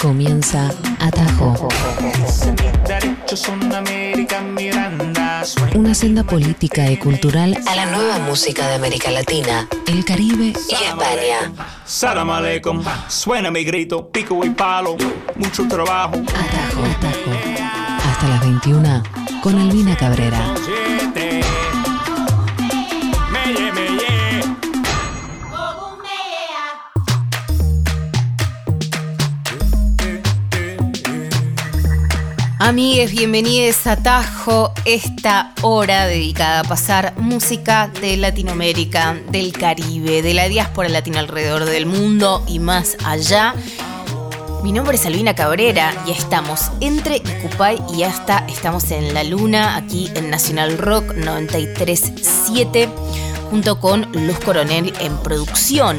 Comienza Atajo. Una senda política y cultural a la nueva música de América Latina, el Caribe y España. Salam aleikum, suena mi grito, pico y palo, mucho trabajo. Atajo, atajo. Hasta las 21 con Albina Cabrera. Amigues, bienvenidos a Tajo, esta hora dedicada a pasar música de Latinoamérica, del Caribe, de la diáspora latina alrededor del mundo y más allá. Mi nombre es Albina Cabrera y estamos entre Icupay y hasta estamos en la luna, aquí en Nacional Rock 937, junto con Luz Coronel en producción.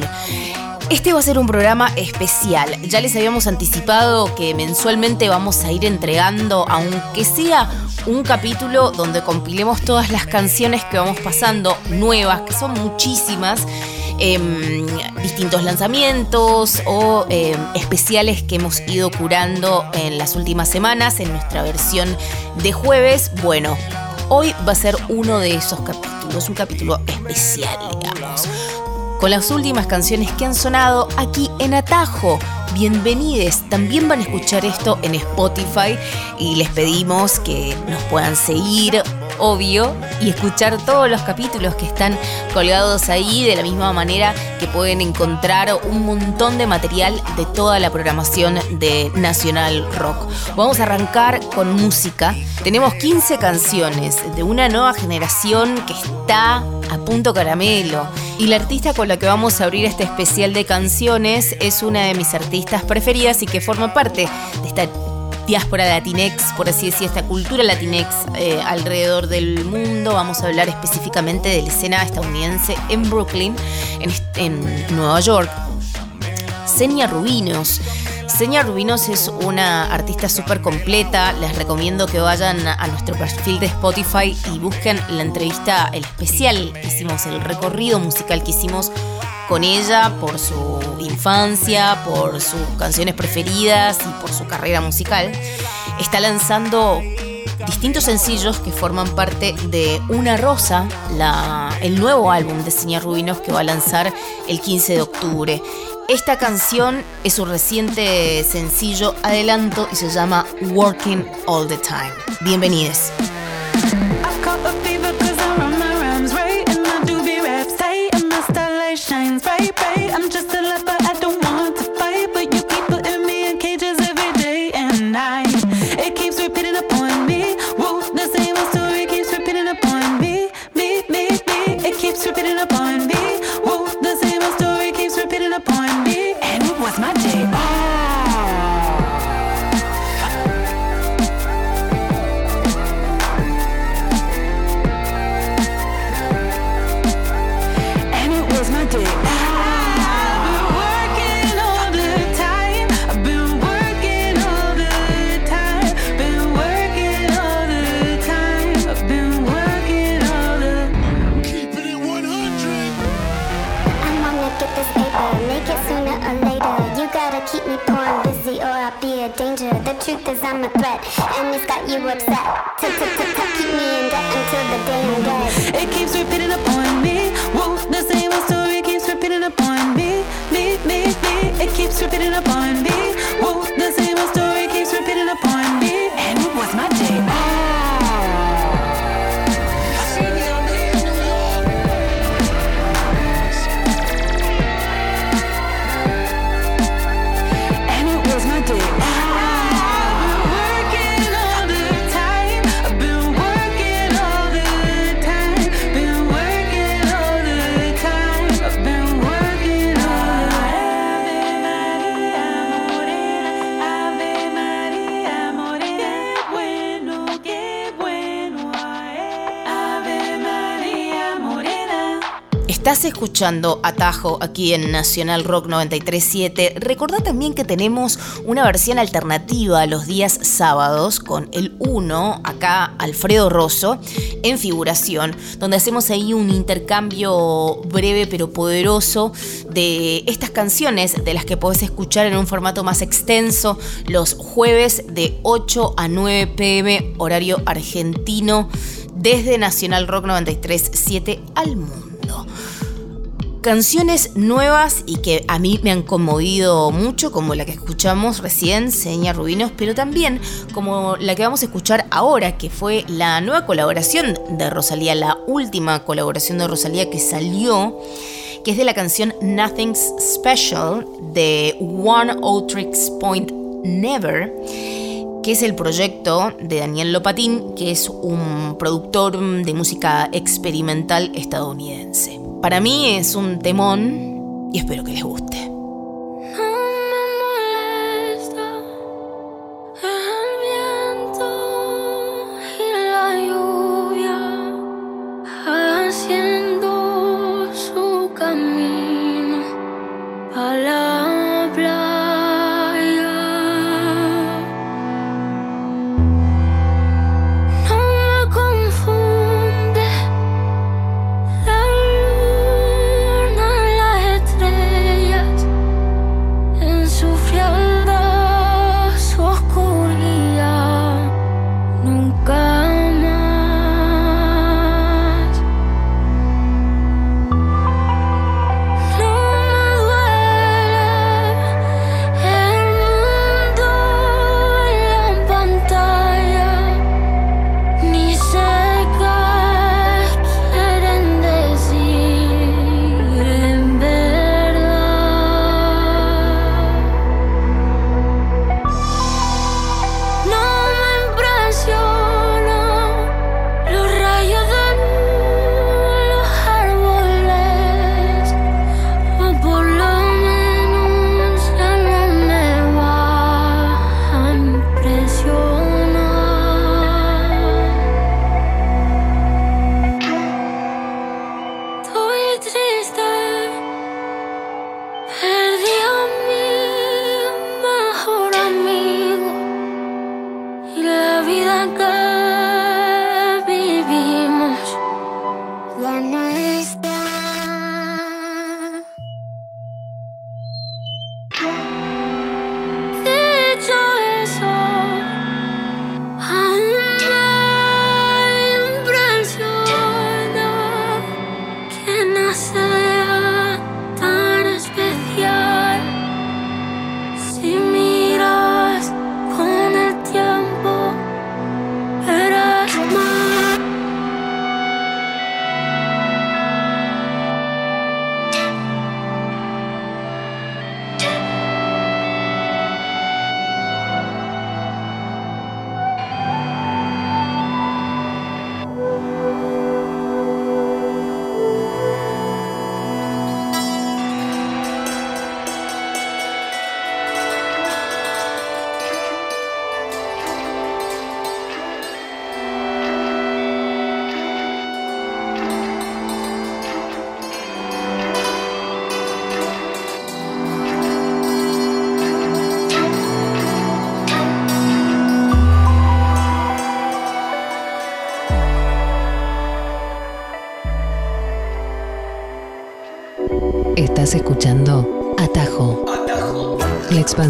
Este va a ser un programa especial. Ya les habíamos anticipado que mensualmente vamos a ir entregando, aunque sea un capítulo donde compilemos todas las canciones que vamos pasando, nuevas, que son muchísimas, em, distintos lanzamientos o em, especiales que hemos ido curando en las últimas semanas en nuestra versión de jueves. Bueno, hoy va a ser uno de esos capítulos, un capítulo especial, digamos con las últimas canciones que han sonado aquí en Atajo. Bienvenides, también van a escuchar esto en Spotify y les pedimos que nos puedan seguir, obvio, y escuchar todos los capítulos que están colgados ahí de la misma manera que pueden encontrar un montón de material de toda la programación de Nacional Rock. Vamos a arrancar con música. Tenemos 15 canciones de una nueva generación que está a punto caramelo y la artista con la que vamos a abrir este especial de canciones es una de mis artistas preferidas y que forma parte de esta diáspora latinex, por así decir, esta cultura latinex eh, alrededor del mundo. Vamos a hablar específicamente de la escena estadounidense en Brooklyn, en, en Nueva York. Senia Rubinos Seña Rubinos es una artista súper completa. Les recomiendo que vayan a nuestro perfil de Spotify y busquen la entrevista, el especial que hicimos, el recorrido musical que hicimos con ella por su infancia, por sus canciones preferidas y por su carrera musical. Está lanzando distintos sencillos que forman parte de Una Rosa, el nuevo álbum de Seña Rubinos que va a lanzar el 15 de octubre. Esta canción es su reciente sencillo adelanto y se llama Working All the Time. Bienvenidos. Truth is I'm a threat, and it's got you upset. Keep me in debt until the day I'm dead. It keeps repeating upon me. Whoa, the same old story keeps repeating upon me. Me, me, me. It keeps repeating Escuchando Atajo aquí en Nacional Rock 937. Recordá también que tenemos una versión alternativa los días sábados con el 1, acá Alfredo Rosso, en figuración, donde hacemos ahí un intercambio breve pero poderoso de estas canciones de las que podés escuchar en un formato más extenso los jueves de 8 a 9 pm horario argentino desde Nacional Rock 937 al mundo canciones nuevas y que a mí me han conmovido mucho, como la que escuchamos recién, Seña Rubinos, pero también como la que vamos a escuchar ahora, que fue la nueva colaboración de Rosalía, la última colaboración de Rosalía que salió, que es de la canción Nothing's Special de One Outrix Point Never que es el proyecto de Daniel Lopatín, que es un productor de música experimental estadounidense. Para mí es un temón y espero que les guste. Hey.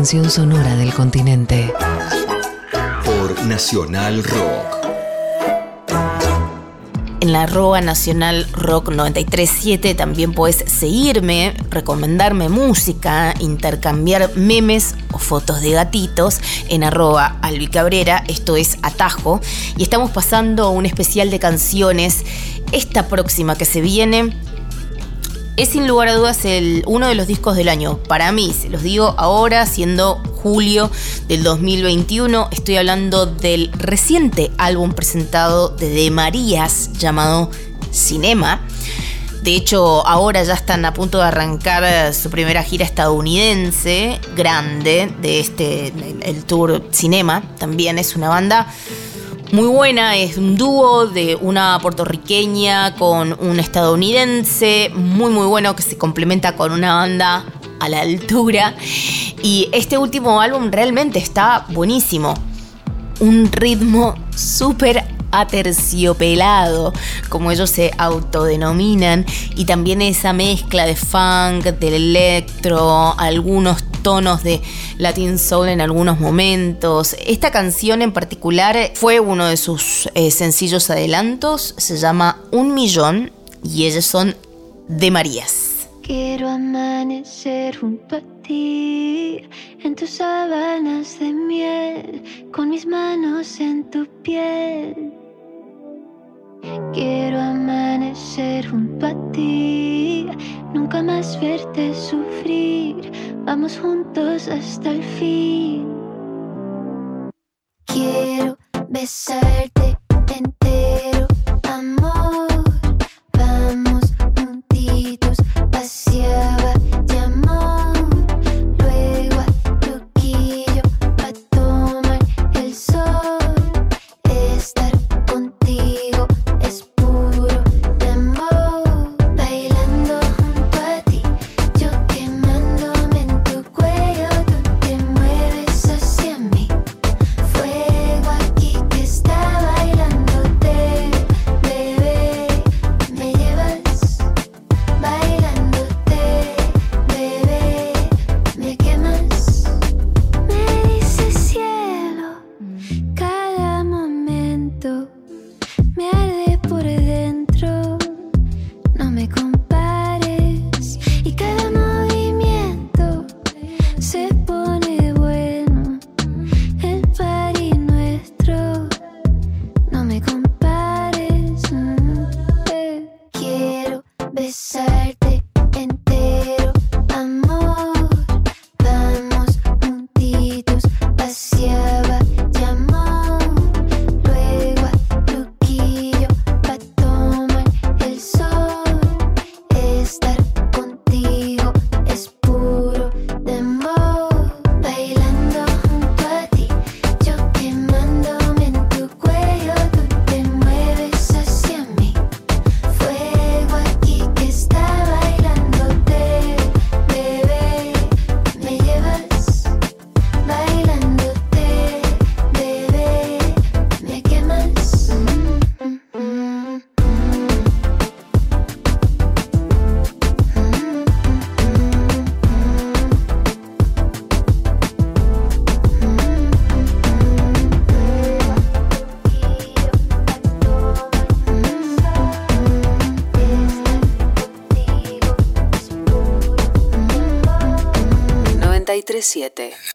Expansión sonora del continente. Por Nacional Rock. En la arroba nacional rock 937 también puedes seguirme, recomendarme música, intercambiar memes o fotos de gatitos en arroba albicabrera, esto es Atajo, y estamos pasando un especial de canciones. Esta próxima que se viene es sin lugar a dudas el, uno de los discos del año. Para mí, se los digo ahora, siendo julio del 2021, estoy hablando del reciente álbum presentado de De Marías llamado Cinema. De hecho, ahora ya están a punto de arrancar su primera gira estadounidense, grande, de este, el, el tour Cinema. También es una banda muy buena, es un dúo de una puertorriqueña con un estadounidense, muy muy bueno que se complementa con una banda a la altura. Y este último álbum realmente está buenísimo. Un ritmo súper aterciopelado, como ellos se autodenominan, y también esa mezcla de funk, del electro, algunos tonos de Latin Soul en algunos momentos. Esta canción en particular fue uno de sus eh, sencillos adelantos, se llama Un Millón y ellos son de Marías. Quiero amanecer junto a en tus sábanas de miel, con mis manos en tu piel. Quiero amanecer junto a ti, nunca más verte sufrir, vamos juntos hasta el fin. Quiero besarte entero,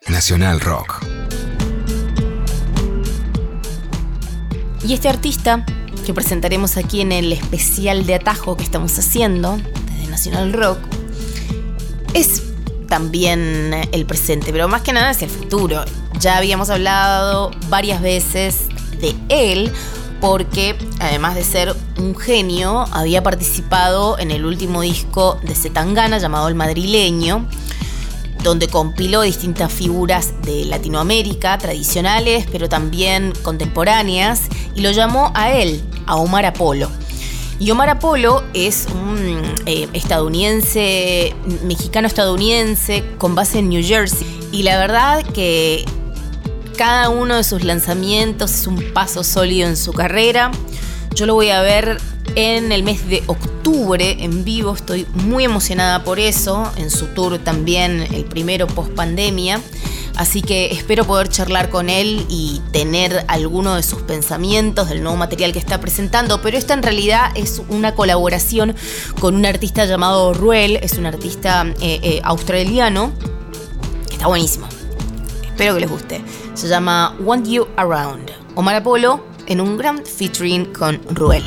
Nacional Rock. Y este artista que presentaremos aquí en el especial de atajo que estamos haciendo desde Nacional Rock es también el presente, pero más que nada es el futuro. Ya habíamos hablado varias veces de él porque además de ser un genio, había participado en el último disco de Zetangana llamado El Madrileño donde compiló distintas figuras de Latinoamérica, tradicionales, pero también contemporáneas, y lo llamó a él, a Omar Apolo. Y Omar Apolo es un eh, estadounidense, mexicano-estadounidense, con base en New Jersey. Y la verdad que cada uno de sus lanzamientos es un paso sólido en su carrera. Yo lo voy a ver en el mes de octubre en vivo. Estoy muy emocionada por eso. En su tour también, el primero post pandemia. Así que espero poder charlar con él y tener alguno de sus pensamientos del nuevo material que está presentando. Pero esta en realidad es una colaboración con un artista llamado Ruel. Es un artista eh, eh, australiano que está buenísimo. Espero que les guste. Se llama Want You Around. Omar Apolo en un gran featuring con Ruel.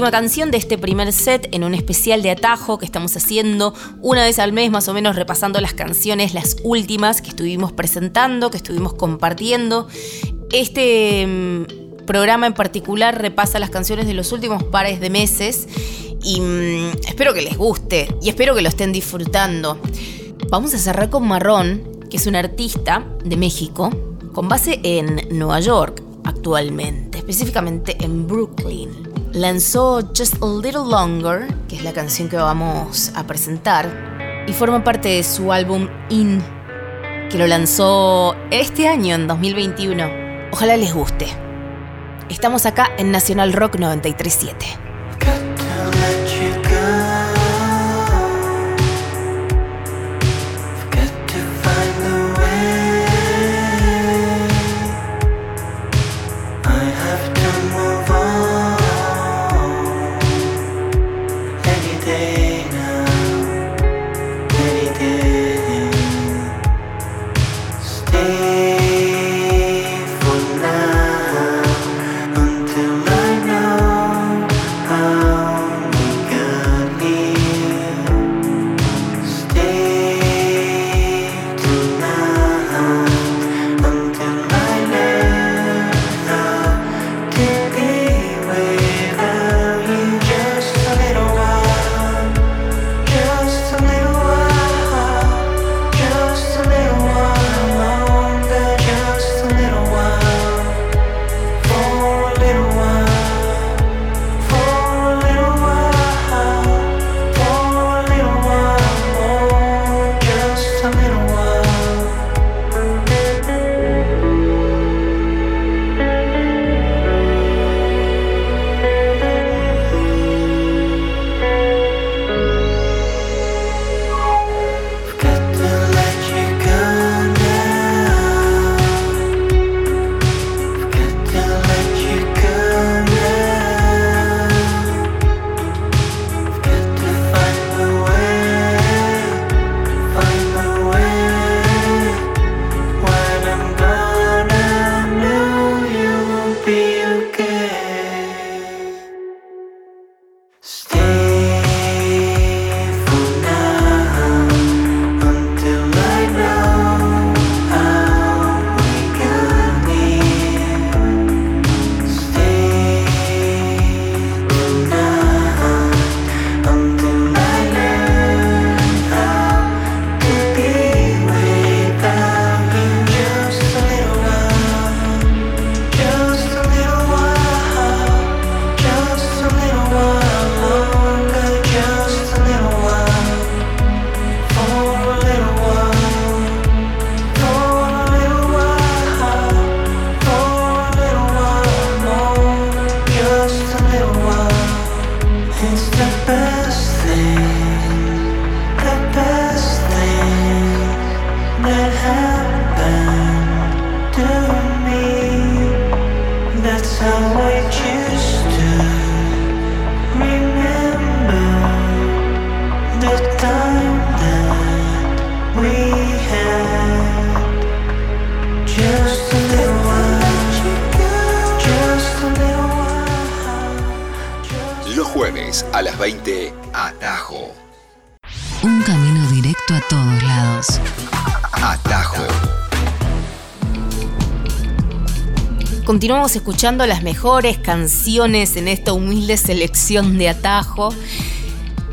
Última canción de este primer set en un especial de atajo que estamos haciendo una vez al mes más o menos repasando las canciones, las últimas que estuvimos presentando, que estuvimos compartiendo. Este mm, programa en particular repasa las canciones de los últimos pares de meses y mm, espero que les guste y espero que lo estén disfrutando. Vamos a cerrar con Marrón, que es un artista de México con base en Nueva York actualmente, específicamente en Brooklyn lanzó Just a Little Longer, que es la canción que vamos a presentar, y forma parte de su álbum In, que lo lanzó este año, en 2021. Ojalá les guste. Estamos acá en Nacional Rock 937. Atajo. Un camino directo a todos lados. Atajo. Continuamos escuchando las mejores canciones en esta humilde selección de atajo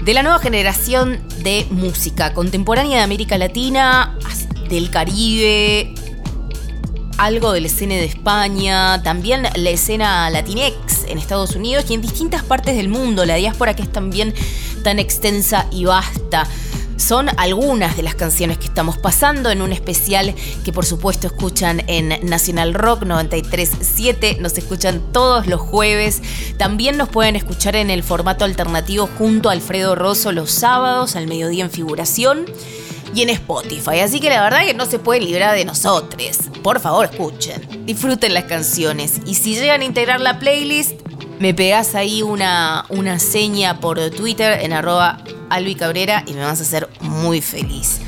de la nueva generación de música contemporánea de América Latina, del Caribe, algo de la escena de España, también la escena latinex en Estados Unidos y en distintas partes del mundo, la diáspora que es también tan extensa y vasta. Son algunas de las canciones que estamos pasando en un especial que por supuesto escuchan en Nacional Rock 937, nos escuchan todos los jueves, también nos pueden escuchar en el formato alternativo junto a Alfredo Rosso los sábados al mediodía en figuración y en Spotify. Así que la verdad que no se puede librar de nosotros. Por favor, escuchen, disfruten las canciones. Y si llegan a integrar la playlist, me pegas ahí una, una seña por Twitter en arroba Albi Cabrera y me vas a hacer muy feliz.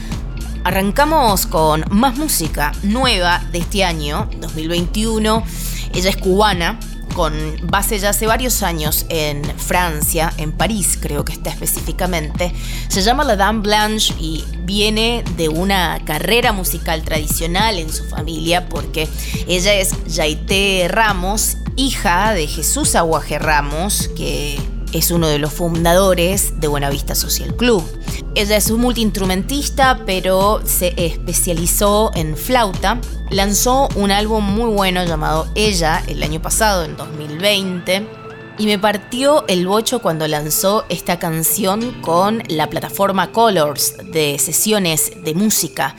Arrancamos con más música nueva de este año, 2021. Ella es cubana, con base ya hace varios años en Francia, en París creo que está específicamente. Se llama La Dame Blanche y viene de una carrera musical tradicional en su familia porque ella es Yaité Ramos, hija de Jesús Aguaje Ramos, que es uno de los fundadores de Buenavista Social Club. Ella es un multiinstrumentista, pero se especializó en flauta. Lanzó un álbum muy bueno llamado Ella el año pasado, en 2020. Y me partió el bocho cuando lanzó esta canción con la plataforma Colors de sesiones de música.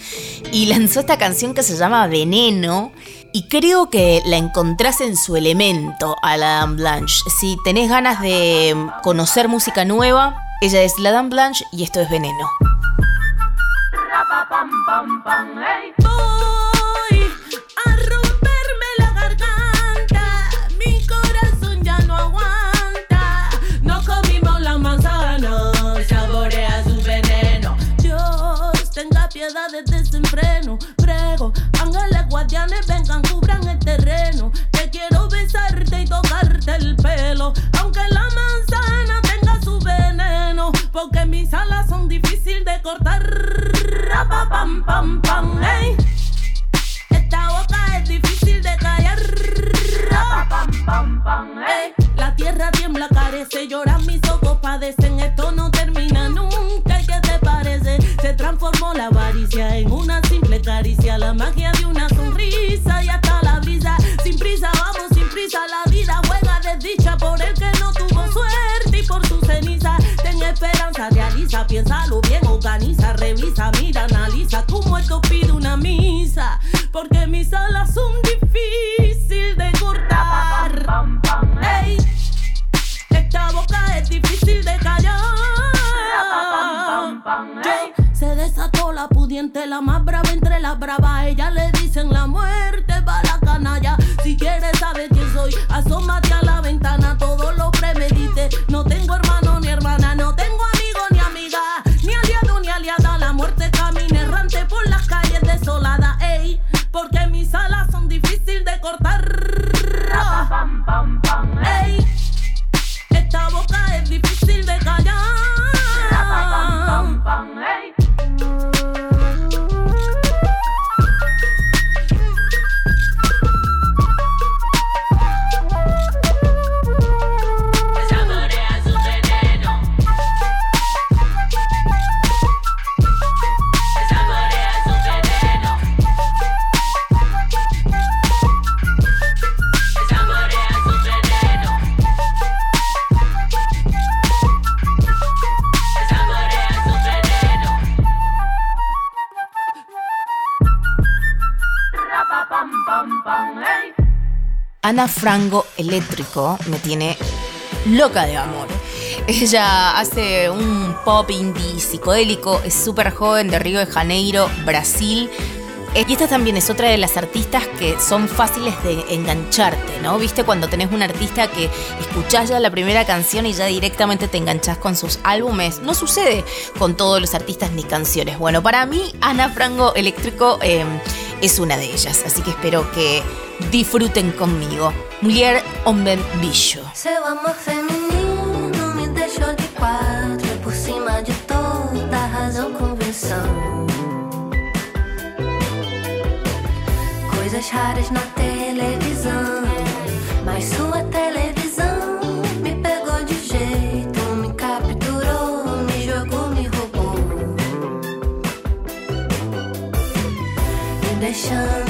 Y lanzó esta canción que se llama Veneno. Y creo que la encontrás en su elemento a la Dame Blanche. Si tenés ganas de conocer música nueva, ella es la Dame Blanche y esto es Veneno. Aunque la manzana tenga su veneno, porque mis alas son difíciles de cortar. Esta boca es difícil de callar. La tierra tiembla, carece, lloran mis ojos, padecen. Esto no termina nunca. ¿y ¿Qué te parece? Se transformó la avaricia en una realiza, piénsalo bien, organiza, revisa, mira, analiza. Como esto pide una misa. Porque mis alas son difíciles de cortar. Ey, esta boca es difícil de callar. Se desató la pudiente, la más brava entre las bravas. Ella le dicen la muerte Frango Eléctrico me tiene loca de amor. Ella hace un pop indie psicodélico, es súper joven de Río de Janeiro, Brasil. Y esta también es otra de las artistas que son fáciles de engancharte, ¿no? Viste cuando tenés un artista que escuchás ya la primera canción y ya directamente te enganchás con sus álbumes. No sucede con todos los artistas ni canciones. Bueno, para mí, Ana Frango Eléctrico eh, es una de ellas, así que espero que disfruten conmigo. Mulher Homem Bicho. Seu amor feminino me deixou de por cima de toda razão convenção. Coisas raras na televisão, mas sua televisão me pegou de jeito, me capturou, me jogou, me roubou, me deixando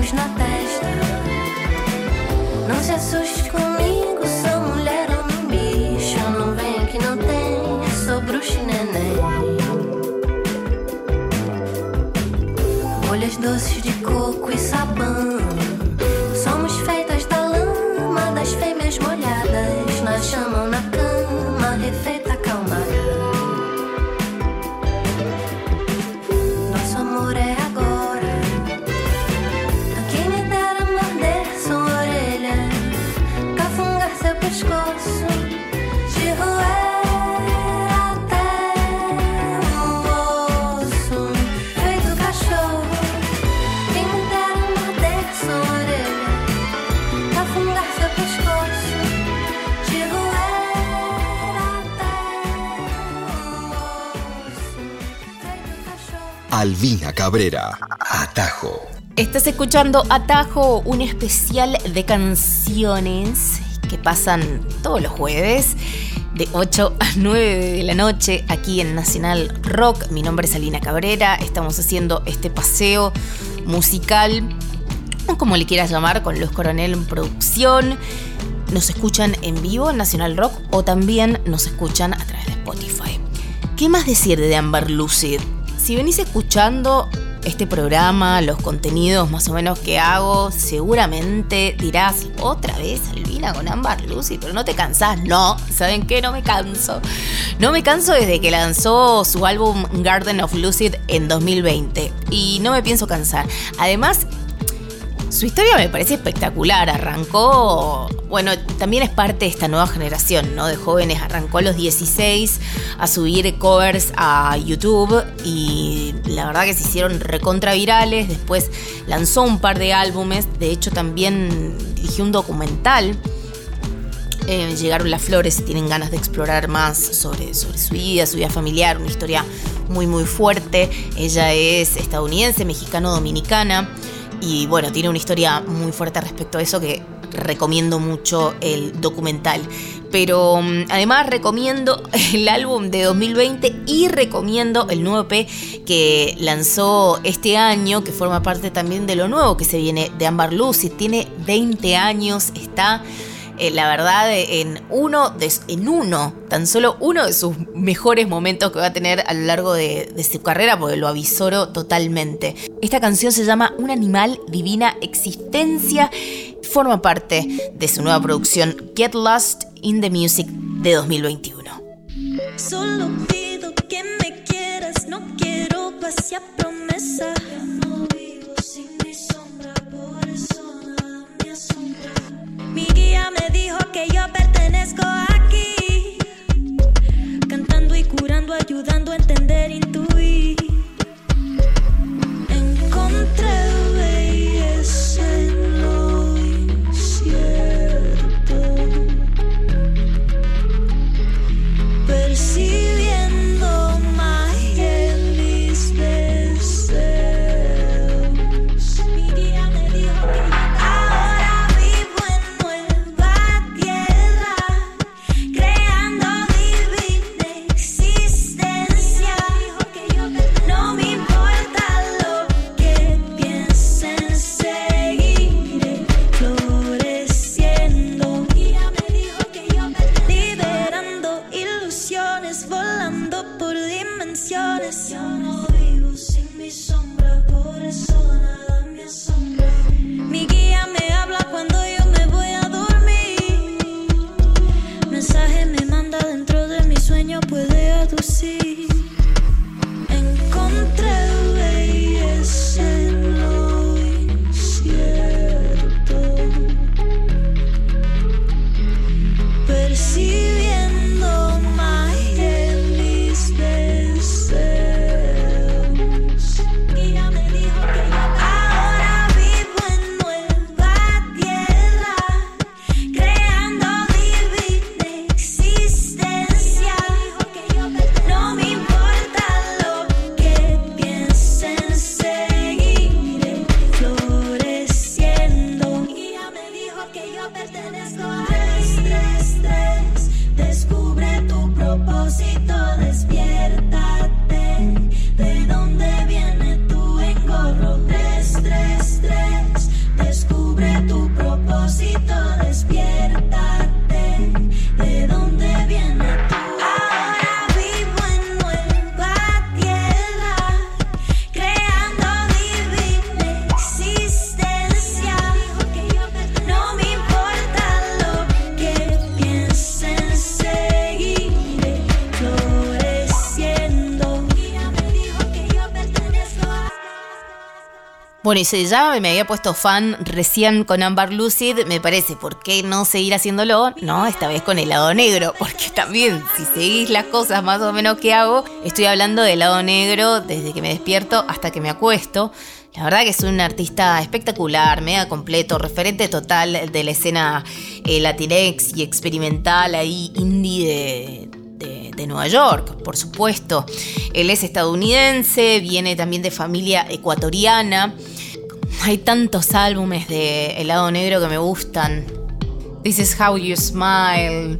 Na testa. Não se assuste comigo, sou mulher ou um bicho. Não vem que não tem, sou bruxa neném. Folhas doces de coco e sabão. Albina Cabrera, Atajo. Estás escuchando Atajo, un especial de canciones que pasan todos los jueves de 8 a 9 de la noche aquí en Nacional Rock. Mi nombre es Alina Cabrera, estamos haciendo este paseo musical, o como le quieras llamar, con Luz Coronel en producción. Nos escuchan en vivo en Nacional Rock o también nos escuchan a través de Spotify. ¿Qué más decir de Amber Lucid? Si venís escuchando este programa, los contenidos más o menos que hago, seguramente dirás otra vez Albina con Amber Lucy, pero no te cansás. No, ¿saben qué? No me canso. No me canso desde que lanzó su álbum Garden of Lucid en 2020 y no me pienso cansar. Además, su historia me parece espectacular. Arrancó, bueno, también es parte de esta nueva generación, ¿no? De jóvenes. Arrancó a los 16 a subir covers a YouTube y la verdad que se hicieron recontra virales. Después lanzó un par de álbumes. De hecho, también dirigió un documental. Eh, llegaron las flores si tienen ganas de explorar más sobre, sobre su vida, su vida familiar, una historia muy muy fuerte. Ella es estadounidense, mexicano-dominicana y bueno, tiene una historia muy fuerte respecto a eso que recomiendo mucho el documental. Pero um, además recomiendo el álbum de 2020 y recomiendo el nuevo EP que lanzó este año, que forma parte también de lo nuevo que se viene de Amber Lucy. Tiene 20 años, está eh, la verdad, en uno, en uno, tan solo uno de sus mejores momentos que va a tener a lo largo de, su carrera, porque lo avisoro totalmente. Esta canción se llama Un animal, divina existencia, forma parte de su nueva producción Get Lost in the Music de 2021. día me dijo que yo pertenezco aquí, cantando y curando, ayudando a entender, intuir. Bueno, y si ya me había puesto fan recién con Amber Lucid, me parece, ¿por qué no seguir haciéndolo? No, esta vez con el lado negro, porque también, si seguís las cosas más o menos que hago, estoy hablando del lado negro desde que me despierto hasta que me acuesto. La verdad que es un artista espectacular, mega completo, referente total de la escena eh, latinex y experimental ahí indie de, de Nueva York, por supuesto. Él es estadounidense, viene también de familia ecuatoriana. Hay tantos álbumes de helado negro que me gustan. This is how you smile,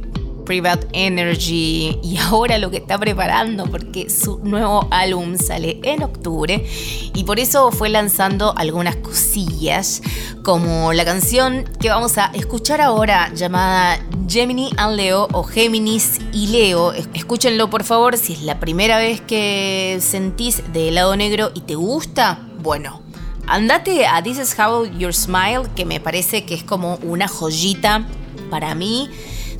Private Energy y ahora lo que está preparando porque su nuevo álbum sale en octubre y por eso fue lanzando algunas cosillas como la canción que vamos a escuchar ahora llamada Gemini and Leo o Géminis y Leo. Escúchenlo por favor si es la primera vez que sentís de helado negro y te gusta. Bueno, Andate a This Is How Your Smile, que me parece que es como una joyita para mí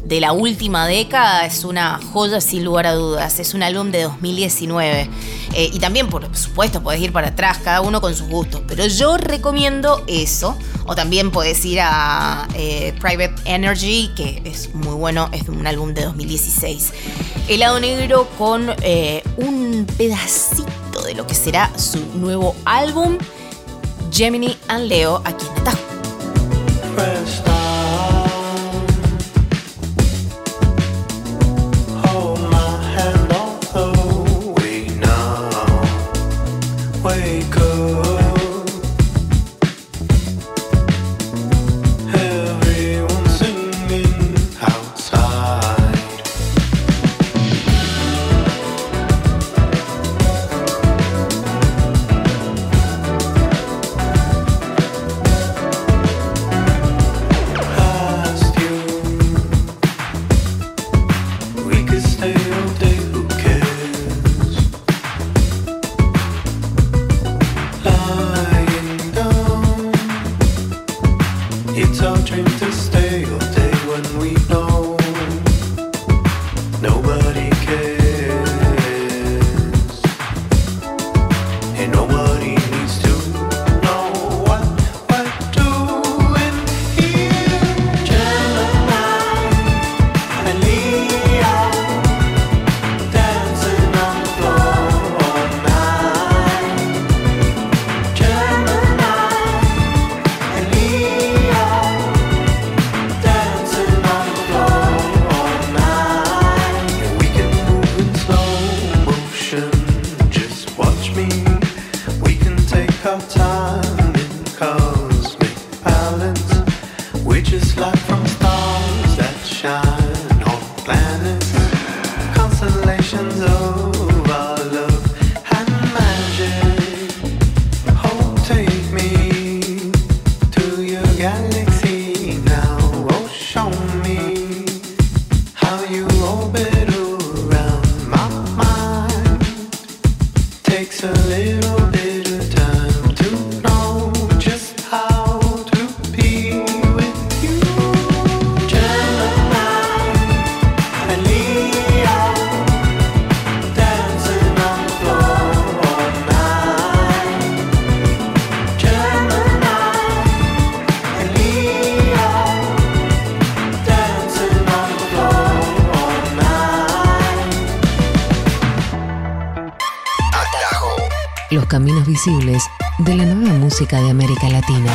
de la última década. Es una joya sin lugar a dudas. Es un álbum de 2019. Eh, y también, por supuesto, podés ir para atrás, cada uno con sus gustos. Pero yo recomiendo eso. O también podés ir a eh, Private Energy, que es muy bueno. Es un álbum de 2016. Helado negro con eh, un pedacito de lo que será su nuevo álbum. Gemini and Leo aquí en. De la nueva música de América Latina.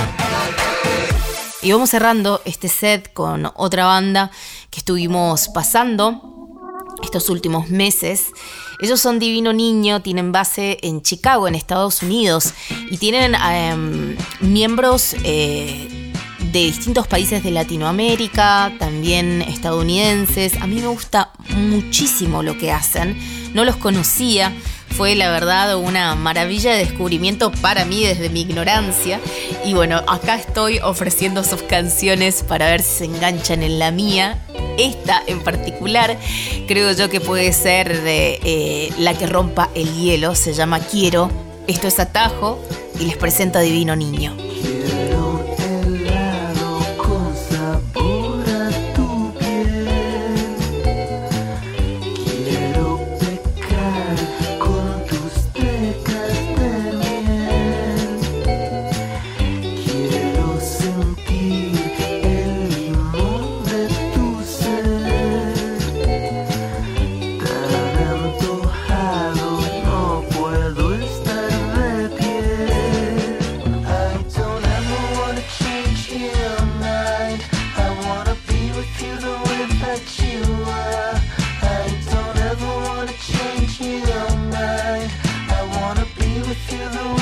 Y vamos cerrando este set con otra banda que estuvimos pasando estos últimos meses. Ellos son Divino Niño, tienen base en Chicago, en Estados Unidos, y tienen em, miembros eh, de distintos países de Latinoamérica, también estadounidenses. A mí me gusta muchísimo lo que hacen, no los conocía fue la verdad una maravilla de descubrimiento para mí desde mi ignorancia. Y bueno, acá estoy ofreciendo sus canciones para ver si se enganchan en la mía. Esta en particular creo yo que puede ser eh, la que rompa el hielo, se llama Quiero. Esto es Atajo y les presento a Divino Niño. with the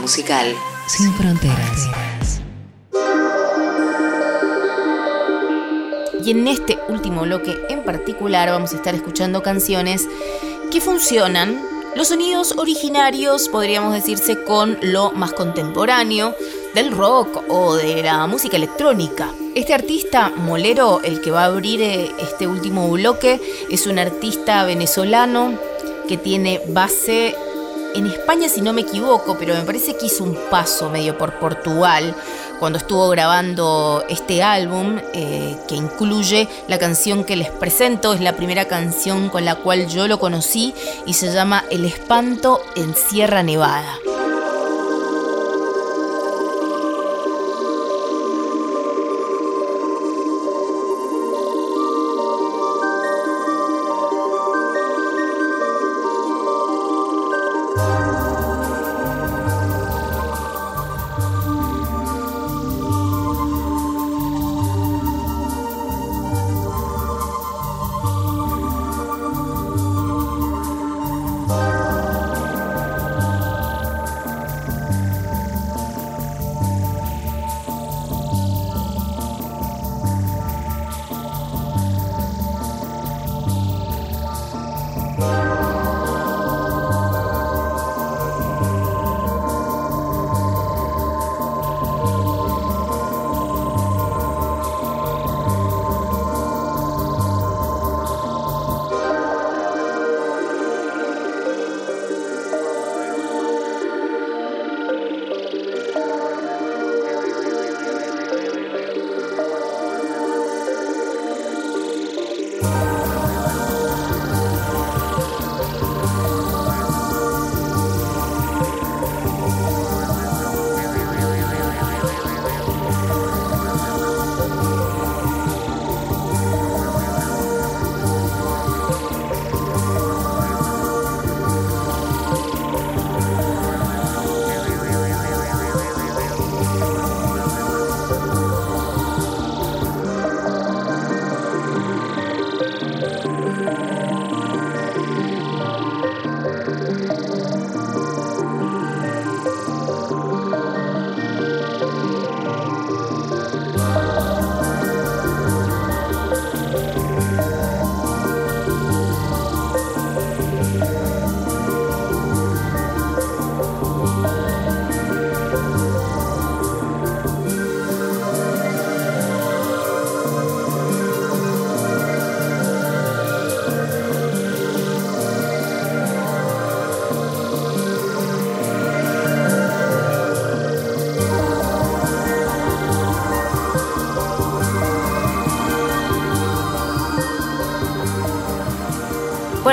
musical sin fronteras. Y en este último bloque en particular vamos a estar escuchando canciones que funcionan, los sonidos originarios podríamos decirse con lo más contemporáneo del rock o de la música electrónica. Este artista molero, el que va a abrir eh, este último bloque, es un artista venezolano que tiene base en España si no me equivoco, pero me parece que hizo un paso medio por Portugal cuando estuvo grabando este álbum eh, que incluye la canción que les presento, es la primera canción con la cual yo lo conocí y se llama El espanto en Sierra Nevada.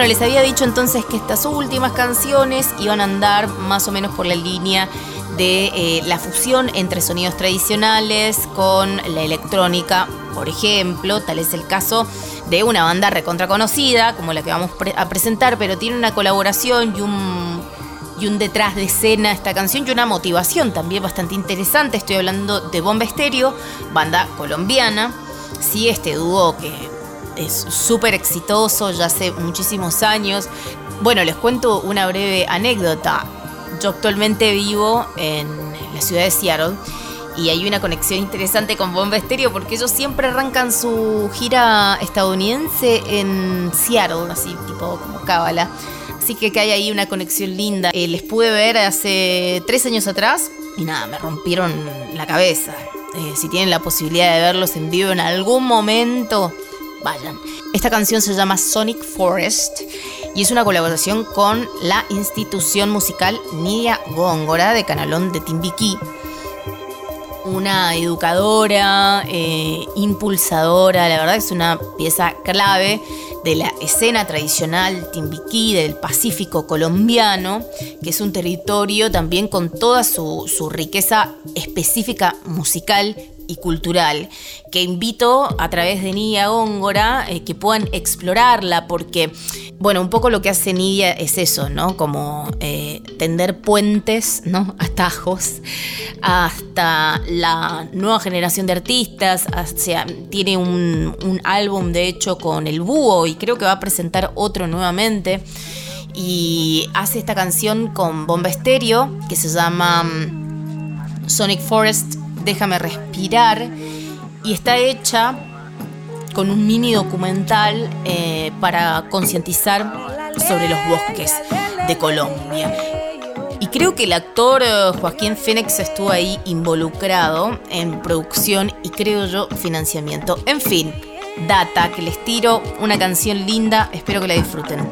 Les había dicho entonces que estas últimas canciones iban a andar más o menos por la línea de eh, la fusión entre sonidos tradicionales con la electrónica, por ejemplo, tal es el caso de una banda recontra conocida, como la que vamos a presentar, pero tiene una colaboración y un, y un detrás de escena esta canción y una motivación también bastante interesante. Estoy hablando de Bomba Estéreo, banda colombiana. Sí, este dúo que es súper exitoso ya hace muchísimos años. Bueno, les cuento una breve anécdota. Yo actualmente vivo en la ciudad de Seattle y hay una conexión interesante con Bomba Estéreo porque ellos siempre arrancan su gira estadounidense en Seattle, así tipo como cábala. Así que, que hay ahí una conexión linda. Eh, les pude ver hace tres años atrás y nada, me rompieron la cabeza. Eh, si tienen la posibilidad de verlos en vivo en algún momento, vayan. Esta canción se llama Sonic Forest y es una colaboración con la institución musical Nidia Góngora de Canalón de Timbiquí. Una educadora, eh, impulsadora, la verdad es una pieza clave de la escena tradicional timbiquí del Pacífico colombiano, que es un territorio también con toda su, su riqueza específica musical y cultural, que invito a través de Nidia Góngora eh, que puedan explorarla, porque, bueno, un poco lo que hace Nidia es eso, ¿no? Como eh, tender puentes, ¿no? Atajos hasta la nueva generación de artistas, sea, tiene un, un álbum de hecho con el búho y creo que va a presentar otro nuevamente y hace esta canción con Bomba Estéreo que se llama mm, Sonic Forest Déjame respirar y está hecha con un mini documental eh, para concientizar sobre los bosques de Colombia. Y creo que el actor eh, Joaquín Fénix estuvo ahí involucrado en producción y creo yo financiamiento. En fin, data que les tiro, una canción linda, espero que la disfruten.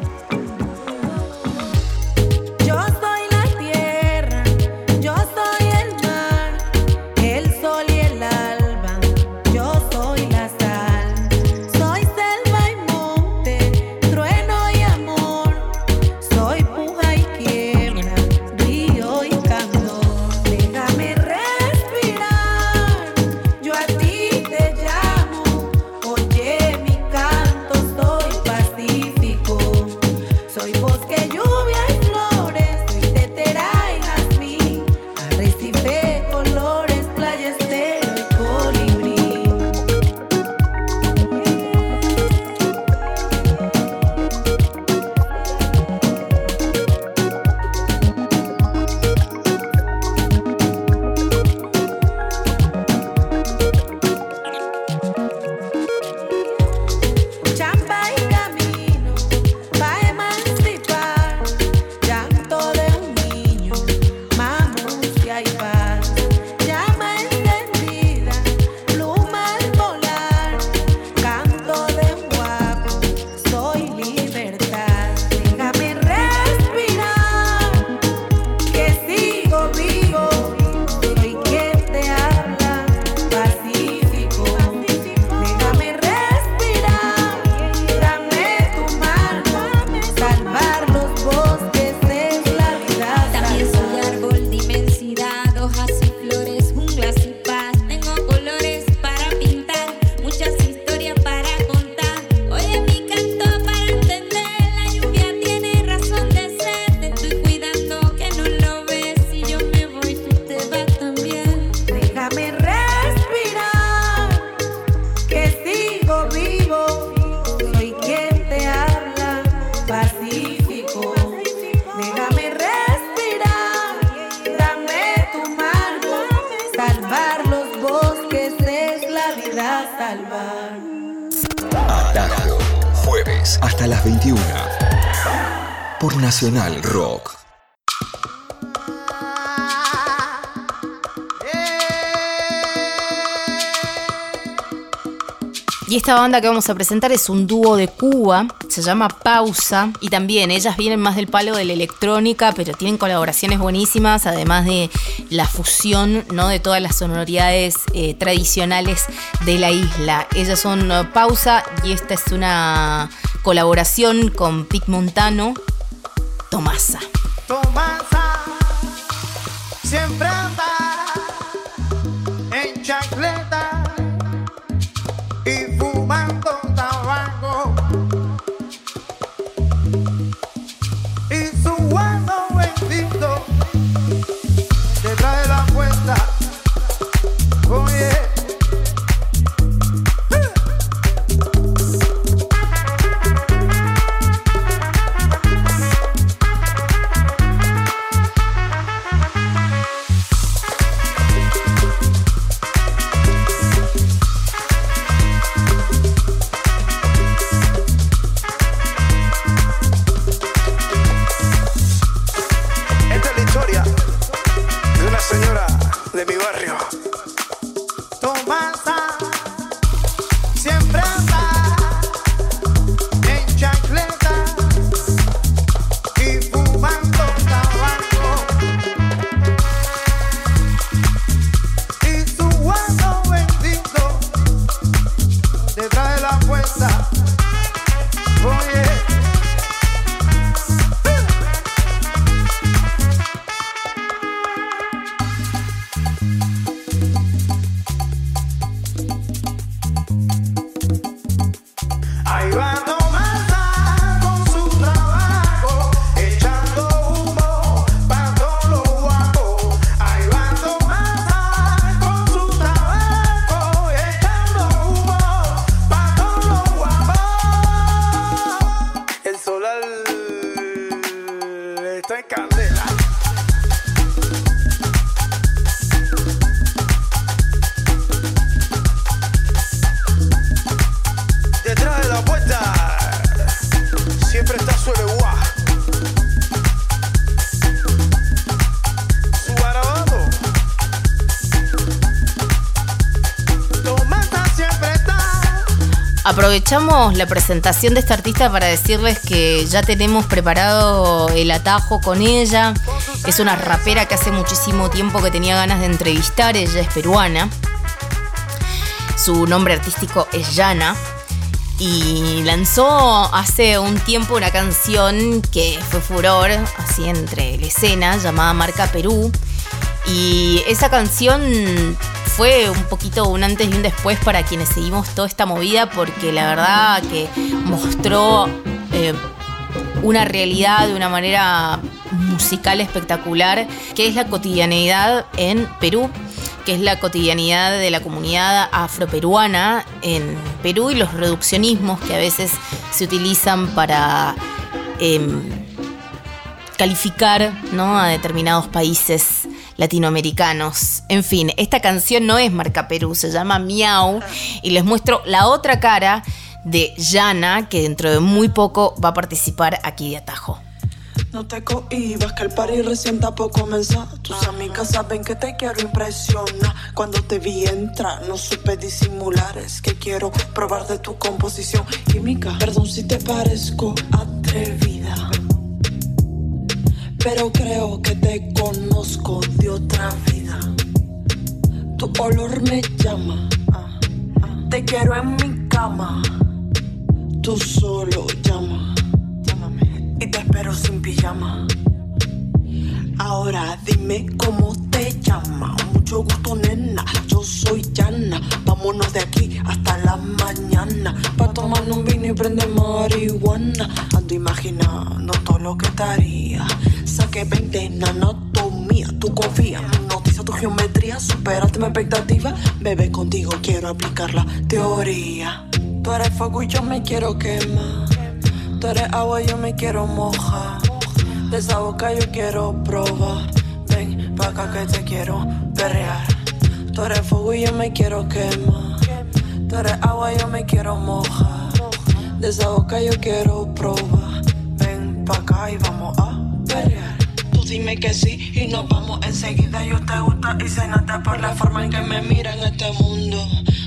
Nacional Rock. Y esta banda que vamos a presentar es un dúo de Cuba, se llama Pausa, y también ellas vienen más del palo de la electrónica, pero tienen colaboraciones buenísimas, además de la fusión ¿no? de todas las sonoridades eh, tradicionales de la isla. Ellas son uh, Pausa y esta es una colaboración con Pic Montano, Tomasa. Tomasa siempre Tomasa. Aprovechamos la presentación de esta artista para decirles que ya tenemos preparado el atajo con ella. Es una rapera que hace muchísimo tiempo que tenía ganas de entrevistar. Ella es peruana. Su nombre artístico es Yana. Y lanzó hace un tiempo una canción que fue furor, así entre la escena, llamada Marca Perú. Y esa canción fue un poquito un antes y un después para quienes seguimos toda esta movida porque la verdad que mostró eh, una realidad de una manera musical espectacular, que es la cotidianeidad en Perú, que es la cotidianidad de la comunidad afroperuana en Perú y los reduccionismos que a veces se utilizan para em, calificar ¿no? a determinados países latinoamericanos. En fin, esta canción no es marca Perú, se llama Miau y les muestro la otra cara de Yana, que dentro de muy poco va a participar aquí de Atajo. No te cohibas que el party recién por comenzar. Tus amigas saben que te quiero impresionar. Cuando te vi entrar, no supe disimular. Es que quiero probar de tu composición química. Perdón si te parezco atrevida. Pero creo que te conozco de otra vida. Tu olor me llama. Te quiero en mi cama. Tú solo llama. Y te espero sin pijama. Ahora dime cómo te llama. Mucho gusto, nena. Yo soy Yana. Vámonos de aquí hasta la mañana. Pa' tomar un vino y prender marihuana. Ando imaginando todo lo que te Saqué 20 en anatomía. Tú confías, noticia tu geometría. Superaste mi expectativa. Bebé, contigo quiero aplicar la teoría. Tú eres fuego y yo me quiero quemar. Tú eres agua y yo me quiero mojar. De esa boca yo quiero probar. Ven pa' acá que te quiero perrear. Tú eres fuego y yo me quiero quemar. Tú eres agua y yo me quiero mojar. De esa boca yo quiero probar. Ven pa' acá y vamos a perrear. Dime que sí y nos vamos enseguida. Yo te gusta y se nota por la forma en que me mira en este mundo.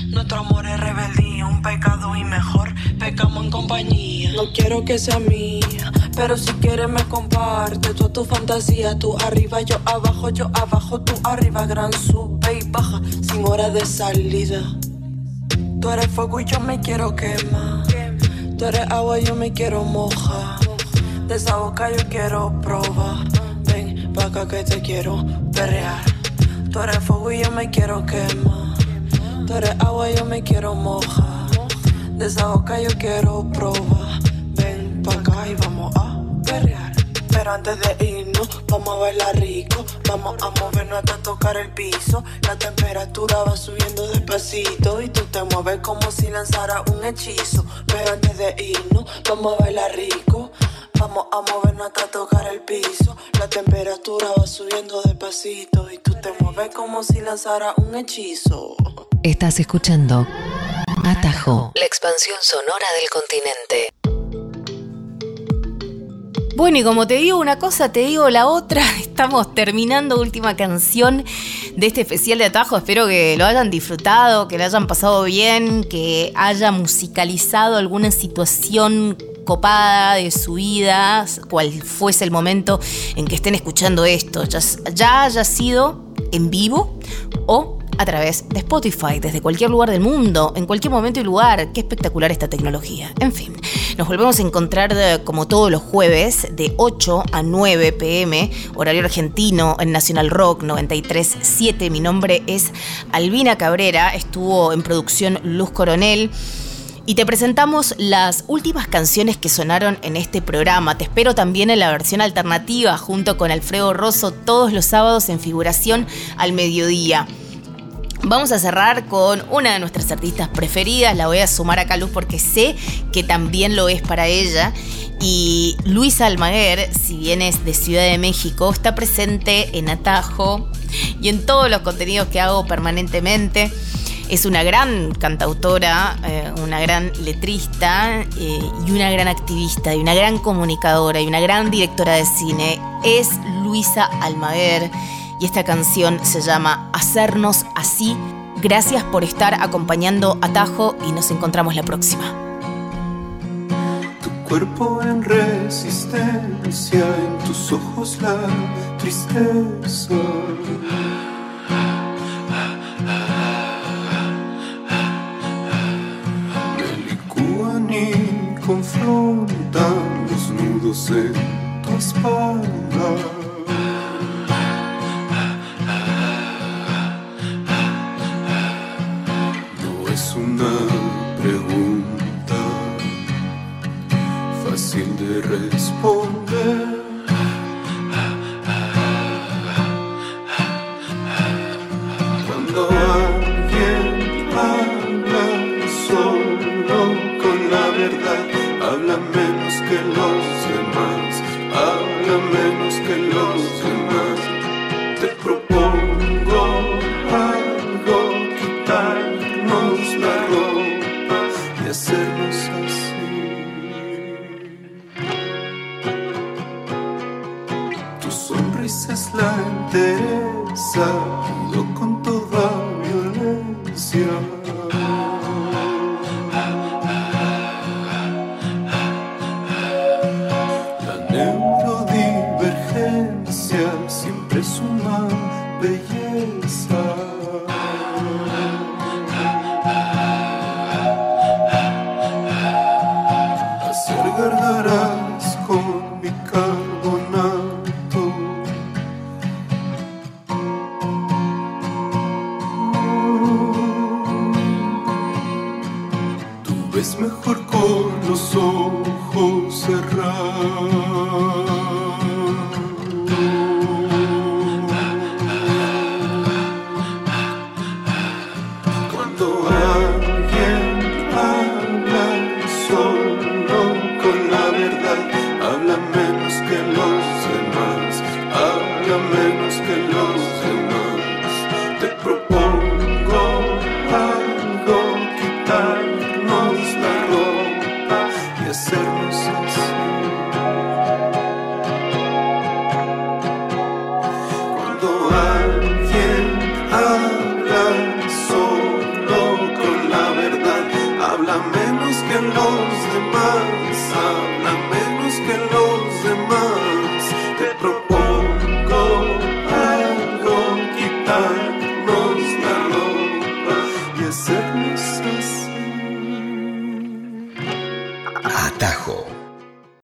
Nuestro amor es rebeldía, un pecado y mejor pecamos en compañía. No quiero que sea mía, pero si quieres me comparte toda tu fantasía. Tú arriba, yo abajo, yo abajo, tú arriba. Gran sube y baja, sin hora de salida. Tú eres fuego y yo me quiero quemar. Tú eres agua y yo me quiero mojar. De esa boca yo quiero probar. Ven pa' acá que te quiero perrear. Tú eres fuego y yo me quiero quemar. Tú eres agua, yo me quiero mojar. De esa boca yo quiero probar. Ven pa' acá y vamos a perrear. Pero antes de irnos, vamos a bailar rico. Vamos a movernos hasta tocar el piso. La temperatura va subiendo despacito. Y tú te mueves como si lanzara un hechizo. Pero antes de irnos, vamos a bailar rico. Vamos a movernos hasta tocar el piso. La temperatura va subiendo despacito. Y tú te mueves como si lanzara un hechizo. Estás escuchando Atajo, la expansión sonora del continente. Bueno, y como te digo una cosa, te digo la otra. Estamos terminando última canción de este especial de Atajo. Espero que lo hayan disfrutado, que lo hayan pasado bien, que haya musicalizado alguna situación copada de su vida, cual fuese el momento en que estén escuchando esto, ya, ya haya sido en vivo o a través de Spotify, desde cualquier lugar del mundo, en cualquier momento y lugar. Qué espectacular esta tecnología. En fin, nos volvemos a encontrar de- como todos los jueves de 8 a 9 pm, horario argentino, en Nacional Rock 93.7. Mi nombre es Albina Cabrera, estuvo en producción Luz Coronel. Y te presentamos las últimas canciones que sonaron en este programa. Te espero también en la versión alternativa junto con Alfredo Rosso todos los sábados en figuración al mediodía. Vamos a cerrar con una de nuestras artistas preferidas, la voy a sumar acá a Luz porque sé que también lo es para ella. Y Luisa Almaguer, si bien es de Ciudad de México, está presente en Atajo y en todos los contenidos que hago permanentemente. Es una gran cantautora, eh, una gran letrista eh, y una gran activista y una gran comunicadora y una gran directora de cine. Es Luisa Almaguer y esta canción se llama Hacernos así. Gracias por estar acompañando a Tajo y nos encontramos la próxima. cuerpo en resistencia, en tus ojos la tristeza. Confrontan los nudos en tu espalda. No es una pregunta fácil de responder.